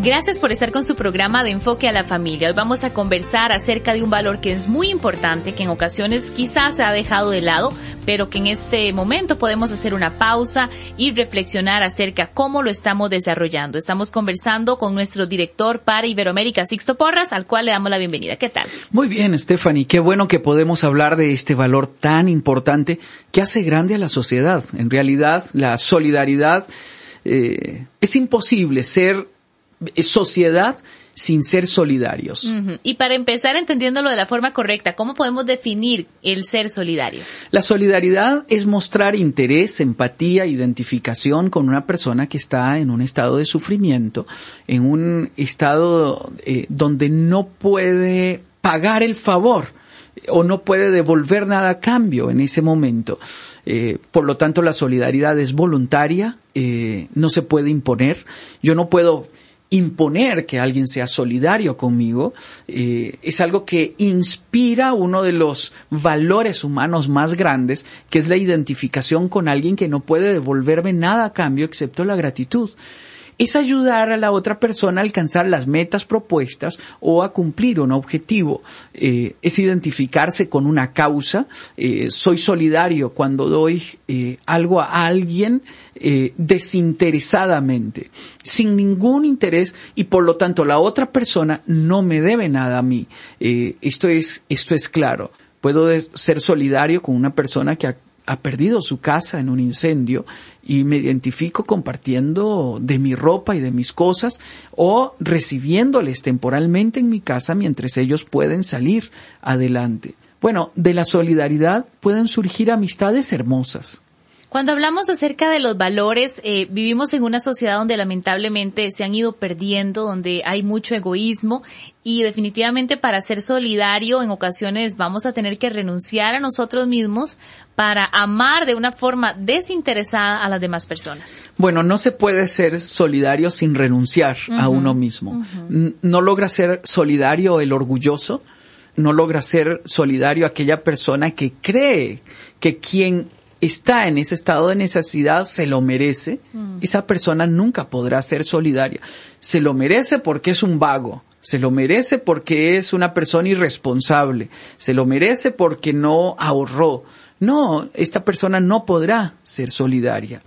Gracias por estar con su programa de enfoque a la familia. Hoy vamos a conversar acerca de un valor que es muy importante, que en ocasiones quizás se ha dejado de lado, pero que en este momento podemos hacer una pausa y reflexionar acerca cómo lo estamos desarrollando. Estamos conversando con nuestro director para Iberoamérica, Sixto Porras, al cual le damos la bienvenida. ¿Qué tal? Muy bien, Stephanie. Qué bueno que podemos hablar de este valor tan importante que hace grande a la sociedad. En realidad, la solidaridad eh, es imposible ser sociedad sin ser solidarios. Y para empezar entendiéndolo de la forma correcta, ¿cómo podemos definir el ser solidario? La solidaridad es mostrar interés, empatía, identificación con una persona que está en un estado de sufrimiento, en un estado eh, donde no puede pagar el favor o no puede devolver nada a cambio en ese momento. Eh, por lo tanto, la solidaridad es voluntaria, eh, no se puede imponer. Yo no puedo imponer que alguien sea solidario conmigo, eh, es algo que inspira uno de los valores humanos más grandes, que es la identificación con alguien que no puede devolverme nada a cambio excepto la gratitud es ayudar a la otra persona a alcanzar las metas propuestas o a cumplir un objetivo. Eh, es identificarse con una causa. Eh, soy solidario cuando doy eh, algo a alguien eh, desinteresadamente, sin ningún interés y por lo tanto la otra persona no me debe nada a mí. Esto es esto es claro. Puedo ser solidario con una persona que ha perdido su casa en un incendio y me identifico compartiendo de mi ropa y de mis cosas o recibiéndoles temporalmente en mi casa mientras ellos pueden salir adelante. Bueno, de la solidaridad pueden surgir amistades hermosas. Cuando hablamos acerca de los valores, eh, vivimos en una sociedad donde lamentablemente se han ido perdiendo, donde hay mucho egoísmo y definitivamente para ser solidario en ocasiones vamos a tener que renunciar a nosotros mismos para amar de una forma desinteresada a las demás personas. Bueno, no se puede ser solidario sin renunciar a uno mismo. No logra ser solidario el orgulloso, no logra ser solidario aquella persona que cree que quien está en ese estado de necesidad se lo merece. Esa persona nunca podrá ser solidaria. Se lo merece porque es un vago. Se lo merece porque es una persona irresponsable. Se lo merece porque no ahorró. No, esta persona no podrá ser solidaria.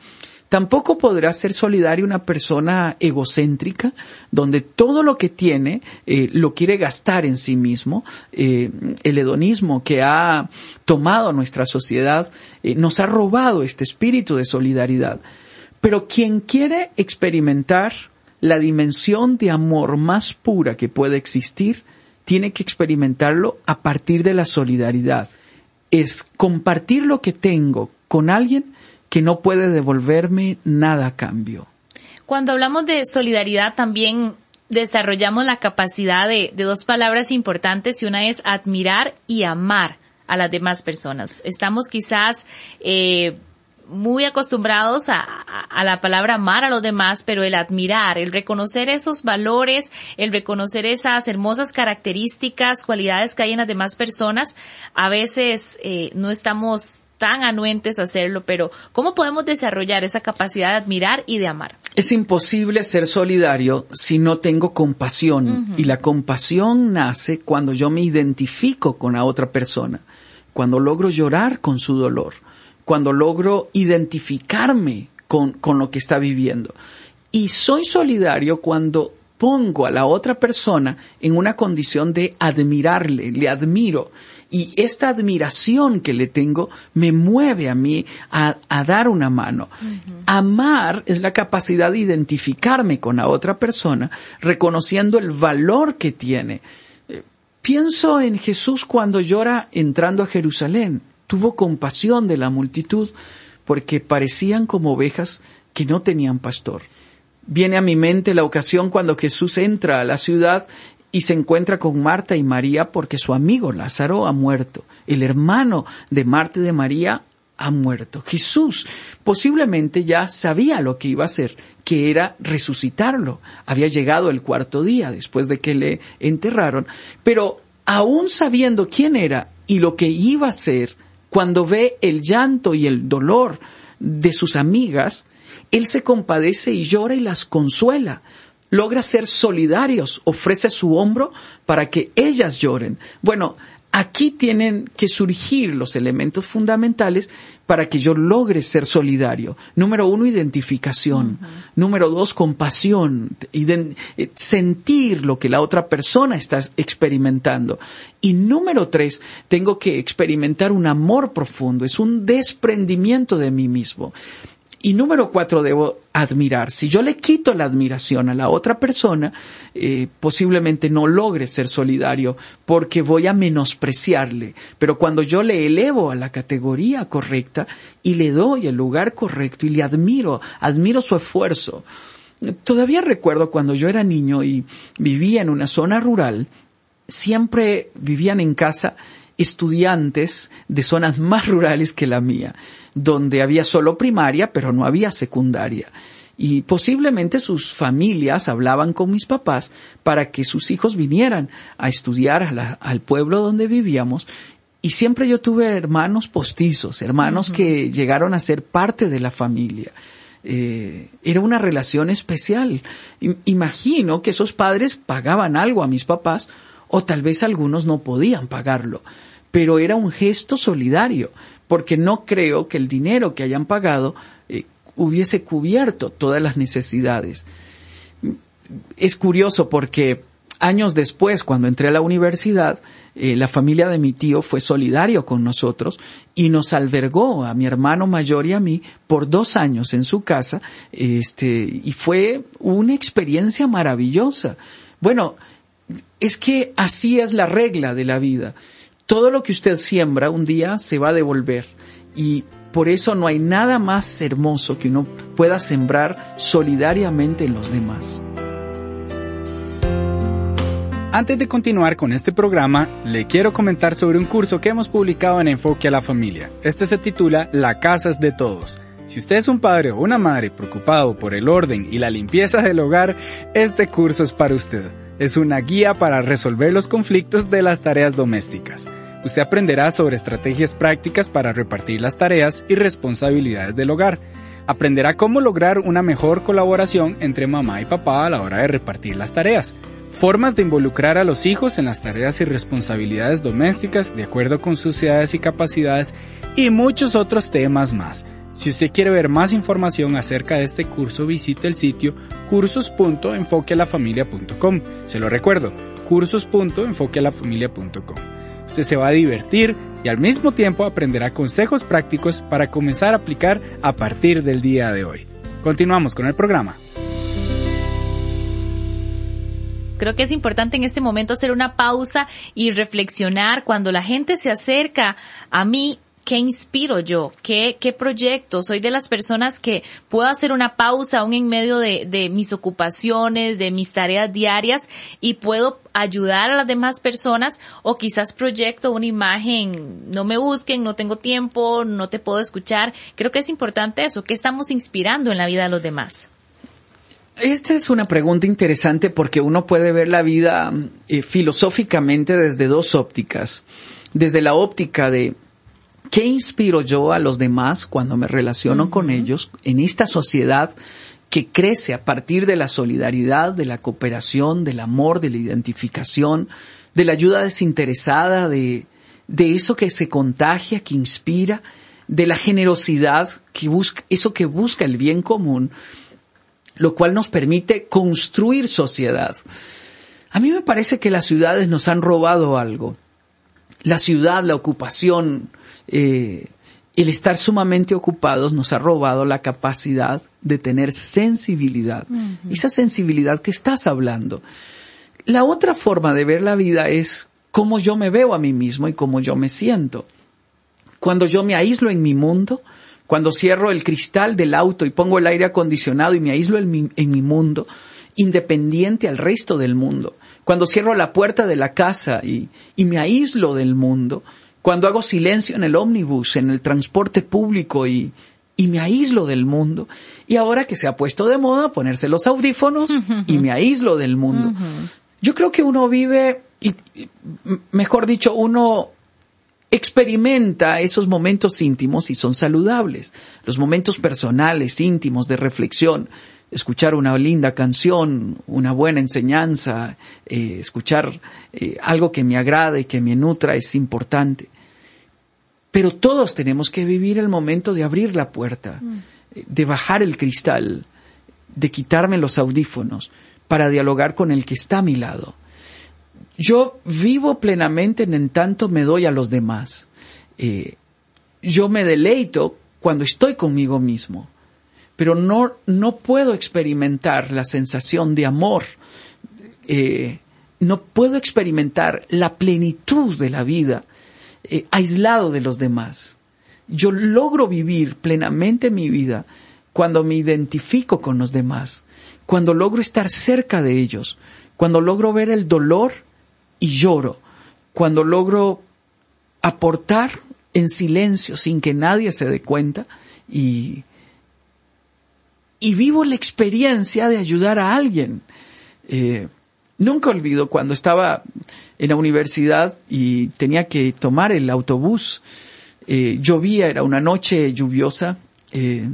Tampoco podrá ser solidaria una persona egocéntrica, donde todo lo que tiene eh, lo quiere gastar en sí mismo. Eh, el hedonismo que ha tomado nuestra sociedad eh, nos ha robado este espíritu de solidaridad. Pero quien quiere experimentar la dimensión de amor más pura que puede existir, tiene que experimentarlo a partir de la solidaridad. Es compartir lo que tengo con alguien que no puede devolverme nada a cambio. Cuando hablamos de solidaridad también desarrollamos la capacidad de, dos palabras importantes y una es admirar y amar a las demás personas. Estamos quizás eh, muy acostumbrados a, la palabra amar a los demás, pero el admirar, el reconocer esos valores, el reconocer esas hermosas características, cualidades que hay en las demás personas, a veces eh, no estamos tan anuentes a hacerlo, pero ¿cómo podemos desarrollar esa capacidad de admirar y de amar? Es imposible ser solidario si no tengo compasión uh -huh. y la compasión nace cuando yo me identifico con la otra persona, cuando logro llorar con su dolor, cuando logro identificarme con, con lo que está viviendo. Y soy solidario cuando pongo a la otra persona en una condición de admirarle, le admiro. Y esta admiración que le tengo me mueve a mí a, dar una mano. Amar es la capacidad de identificarme con la otra persona, reconociendo el valor que tiene. Eh, pienso en Jesús cuando llora entrando a Jerusalén. Tuvo compasión de la multitud porque parecían como ovejas que no tenían pastor. Viene a mi mente la ocasión cuando Jesús entra a la ciudad y se encuentra con Marta y María porque su amigo Lázaro ha muerto. El hermano de Marta y de María ha muerto. Jesús posiblemente ya sabía lo que iba a hacer, que era resucitarlo. Había llegado el cuarto día después de que le enterraron, pero aún sabiendo quién era y lo que iba a hacer, cuando ve el llanto y el dolor de sus amigas, él se compadece y llora y las consuela logra ser solidarios, ofrece su hombro para que ellas lloren. Bueno, aquí tienen que surgir los elementos fundamentales para que yo logre ser solidario. Número uno, identificación. Número dos, compasión. Eh, sentir lo que la otra persona está experimentando. Y número tres, tengo que experimentar un amor profundo. Es un desprendimiento de mí mismo. Y número cuatro, debo admirar. Si yo le quito la admiración a la otra persona, eh, posiblemente no logre ser solidario porque voy a menospreciarle. Pero cuando yo le elevo a la categoría correcta y le doy el lugar correcto y le admiro, admiro su esfuerzo. Todavía recuerdo cuando yo era niño y vivía en una zona rural, siempre vivían en casa estudiantes de zonas más rurales que la mía donde había solo primaria, pero no había secundaria. Y posiblemente sus familias hablaban con mis papás para que sus hijos vinieran a estudiar al pueblo donde vivíamos. Y siempre yo tuve hermanos postizos, hermanos que llegaron a ser parte de la familia. Eh, era una relación especial. Imagino que esos padres pagaban algo a mis papás o tal vez algunos no podían pagarlo, pero era un gesto solidario porque no creo que el dinero que hayan pagado eh, hubiese cubierto todas las necesidades. Es curioso porque años después, cuando entré a la universidad, eh, la familia de mi tío fue solidario con nosotros y nos albergó a mi hermano mayor y a mí por dos años en su casa, este, y fue una experiencia maravillosa. Bueno, es que así es la regla de la vida todo lo que usted siembra un día se va a devolver y por eso no hay nada más hermoso que uno pueda sembrar solidariamente en los demás. Antes de continuar con este programa, le quiero comentar sobre un curso que hemos publicado en Enfoque a la Familia. Este se titula La Casa es de Todos. Si usted es un padre o una madre preocupado por el orden y la limpieza del hogar, este curso es para usted. Es una guía para resolver los conflictos de las tareas domésticas. Usted aprenderá sobre estrategias prácticas para repartir las tareas y responsabilidades del hogar. Aprenderá cómo lograr una mejor colaboración entre mamá y papá a la hora de repartir las tareas. Formas de involucrar a los hijos en las tareas y responsabilidades domésticas de acuerdo con sus edades y capacidades y muchos otros temas más. Si usted quiere ver más información acerca de este curso, visite el sitio cursos.enfoquealafamilia.com. Se lo recuerdo, cursos.enfoquealafamilia.com. Usted se va a divertir y al mismo tiempo aprenderá consejos prácticos para comenzar a aplicar a partir del día de hoy. Continuamos con el programa. Creo que es importante en este momento hacer una pausa y reflexionar cuando la gente se acerca a mí ¿Qué inspiro yo? ¿Qué, ¿Qué proyecto? Soy de las personas que puedo hacer una pausa aún en medio de, de mis ocupaciones, de mis tareas diarias y puedo ayudar a las demás personas o quizás proyecto una imagen, no me busquen, no tengo tiempo, no te puedo escuchar. Creo que es importante eso, ¿qué estamos inspirando en la vida de los demás? Esta es una pregunta interesante porque uno puede ver la vida eh, filosóficamente desde dos ópticas. Desde la óptica de ¿Qué inspiro yo a los demás cuando me relaciono con ellos en esta sociedad que crece a partir de la solidaridad, de la cooperación, del amor, de la identificación, de la ayuda desinteresada, de, de eso que se contagia, que inspira, de la generosidad, que busca, eso que busca el bien común? lo cual nos permite construir sociedad. A mí me parece que las ciudades nos han robado algo. La ciudad, la ocupación, eh, el estar sumamente ocupados nos ha robado la capacidad de tener sensibilidad. Esa sensibilidad que estás hablando. La otra forma de ver la vida es cómo yo me veo a mí mismo y cómo yo me siento. Cuando yo me aíslo en mi mundo, cuando cierro el cristal del auto y pongo el aire acondicionado y me aíslo en mi, en mi mundo, independiente al resto del mundo, cuando cierro la puerta de la casa y, y me aíslo del mundo, cuando hago silencio en el ómnibus, en el transporte público y, y me aíslo del mundo. Y ahora que se ha puesto de moda ponerse los audífonos y me aíslo del mundo. Yo creo que uno vive, y, mejor dicho, uno experimenta esos momentos íntimos y son saludables. Los momentos personales, íntimos, de reflexión, escuchar una linda canción, una buena enseñanza, eh, escuchar eh, algo que me agrade, que me nutra, es importante. Pero todos tenemos que vivir el momento de abrir la puerta, mm. de bajar el cristal, de quitarme los audífonos para dialogar con el que está a mi lado. Yo vivo plenamente en tanto me doy a los demás. Eh, yo me deleito cuando estoy conmigo mismo pero no, no puedo experimentar la sensación de amor, eh, no puedo experimentar la plenitud de la vida eh, aislado de los demás. Yo logro vivir plenamente mi vida cuando me identifico con los demás, cuando logro estar cerca de ellos, cuando logro ver el dolor y lloro, cuando logro aportar en silencio sin que nadie se dé cuenta y, y vivo la experiencia de ayudar a alguien. Eh, nunca olvido cuando estaba en la universidad y tenía que tomar el autobús. Eh, llovía, era una noche lluviosa. Eh,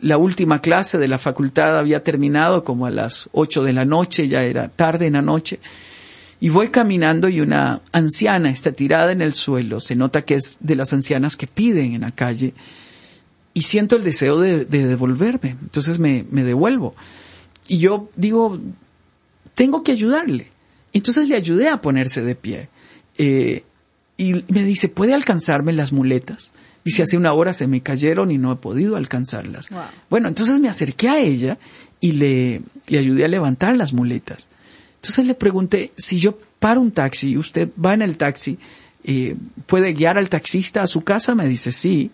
la última clase de la facultad había terminado como a las ocho de la noche, ya era tarde en la noche. Y voy caminando y una anciana está tirada en el suelo. Se nota que es de las ancianas que piden en la calle y siento el deseo de, devolverme. Entonces me, devuelvo. Y yo digo, tengo que ayudarle. Entonces le ayudé a ponerse de pie. Eh, y me dice, ¿puede alcanzarme las muletas? Dice, hace una hora se me cayeron y no he podido alcanzarlas. Bueno, entonces me acerqué a ella y le, le ayudé a levantar las muletas. Entonces le pregunté, si yo paro un taxi y usted va en el taxi, eh, ¿puede guiar al taxista a su casa? Me dice, sí.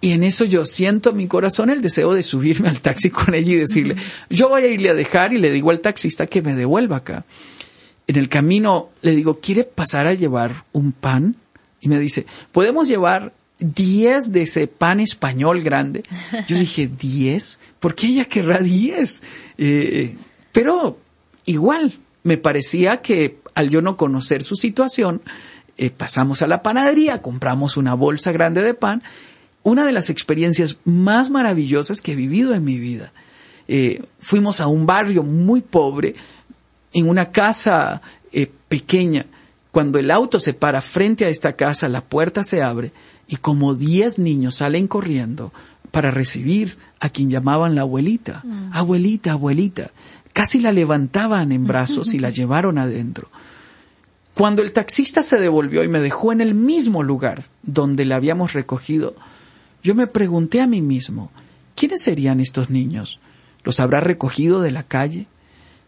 Y en eso yo siento en mi corazón el deseo de subirme al taxi con ella y decirle, yo voy a irle a dejar y le digo al taxista que me devuelva acá. En el camino le digo, ¿quiere pasar a llevar un pan? Y me dice, ¿podemos llevar 10 de ese pan español grande? Yo dije, ¿10? ¿Por qué ella querrá 10? Eh, pero igual, me parecía que al yo no conocer su situación, eh, pasamos a la panadería, compramos una bolsa grande de pan una de las experiencias más maravillosas que he vivido en mi vida. Eh, fuimos a un barrio muy pobre, en una casa eh, pequeña. Cuando el auto se para frente a esta casa, la puerta se abre y como diez niños salen corriendo para recibir a quien llamaban la abuelita. Mm. Abuelita, abuelita. Casi la levantaban en brazos y la llevaron adentro. Cuando el taxista se devolvió y me dejó en el mismo lugar donde la habíamos recogido, yo me pregunté a mí mismo, ¿quiénes serían estos niños? ¿Los habrá recogido de la calle?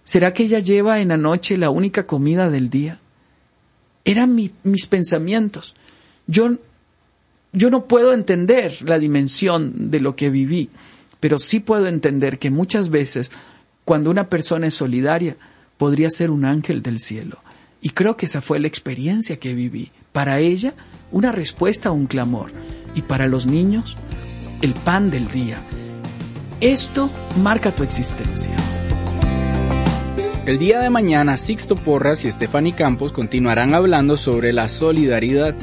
¿Será que ella lleva en la noche la única comida del día? Eran mis pensamientos. Yo, yo no puedo entender la dimensión de lo que viví, pero sí puedo entender que muchas veces cuando una persona es solidaria, podría ser un ángel del cielo. Y creo que esa fue la experiencia que viví. Para ella, una respuesta a un clamor y para los niños el pan del día. Esto marca tu existencia. El día de mañana Sixto Porras y Stephanie Campos continuarán hablando sobre la solidaridad,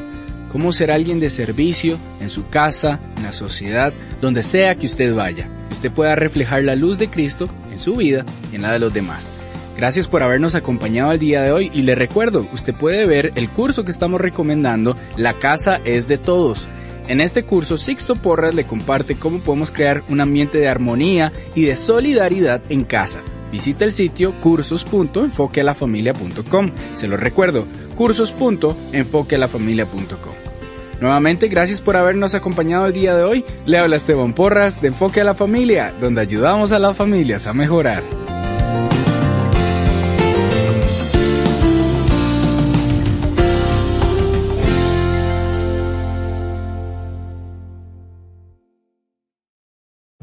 cómo ser alguien de servicio en su casa, en la sociedad, donde sea que usted vaya, usted pueda reflejar la luz de Cristo en su vida y en la de los demás. Gracias por habernos acompañado el día de hoy y le recuerdo, usted puede ver el curso que estamos recomendando, La casa es de todos En este curso, Sixto Porras le comparte cómo podemos crear un ambiente de armonía y de solidaridad en casa. Visita el sitio cursos.enfoquealafamilia.com. Se lo recuerdo, cursos.enfoquealafamilia.com. Nuevamente, gracias por habernos acompañado el día de hoy. Le habla Esteban Porras de Enfoque a la Familia, donde ayudamos a las familias a mejorar.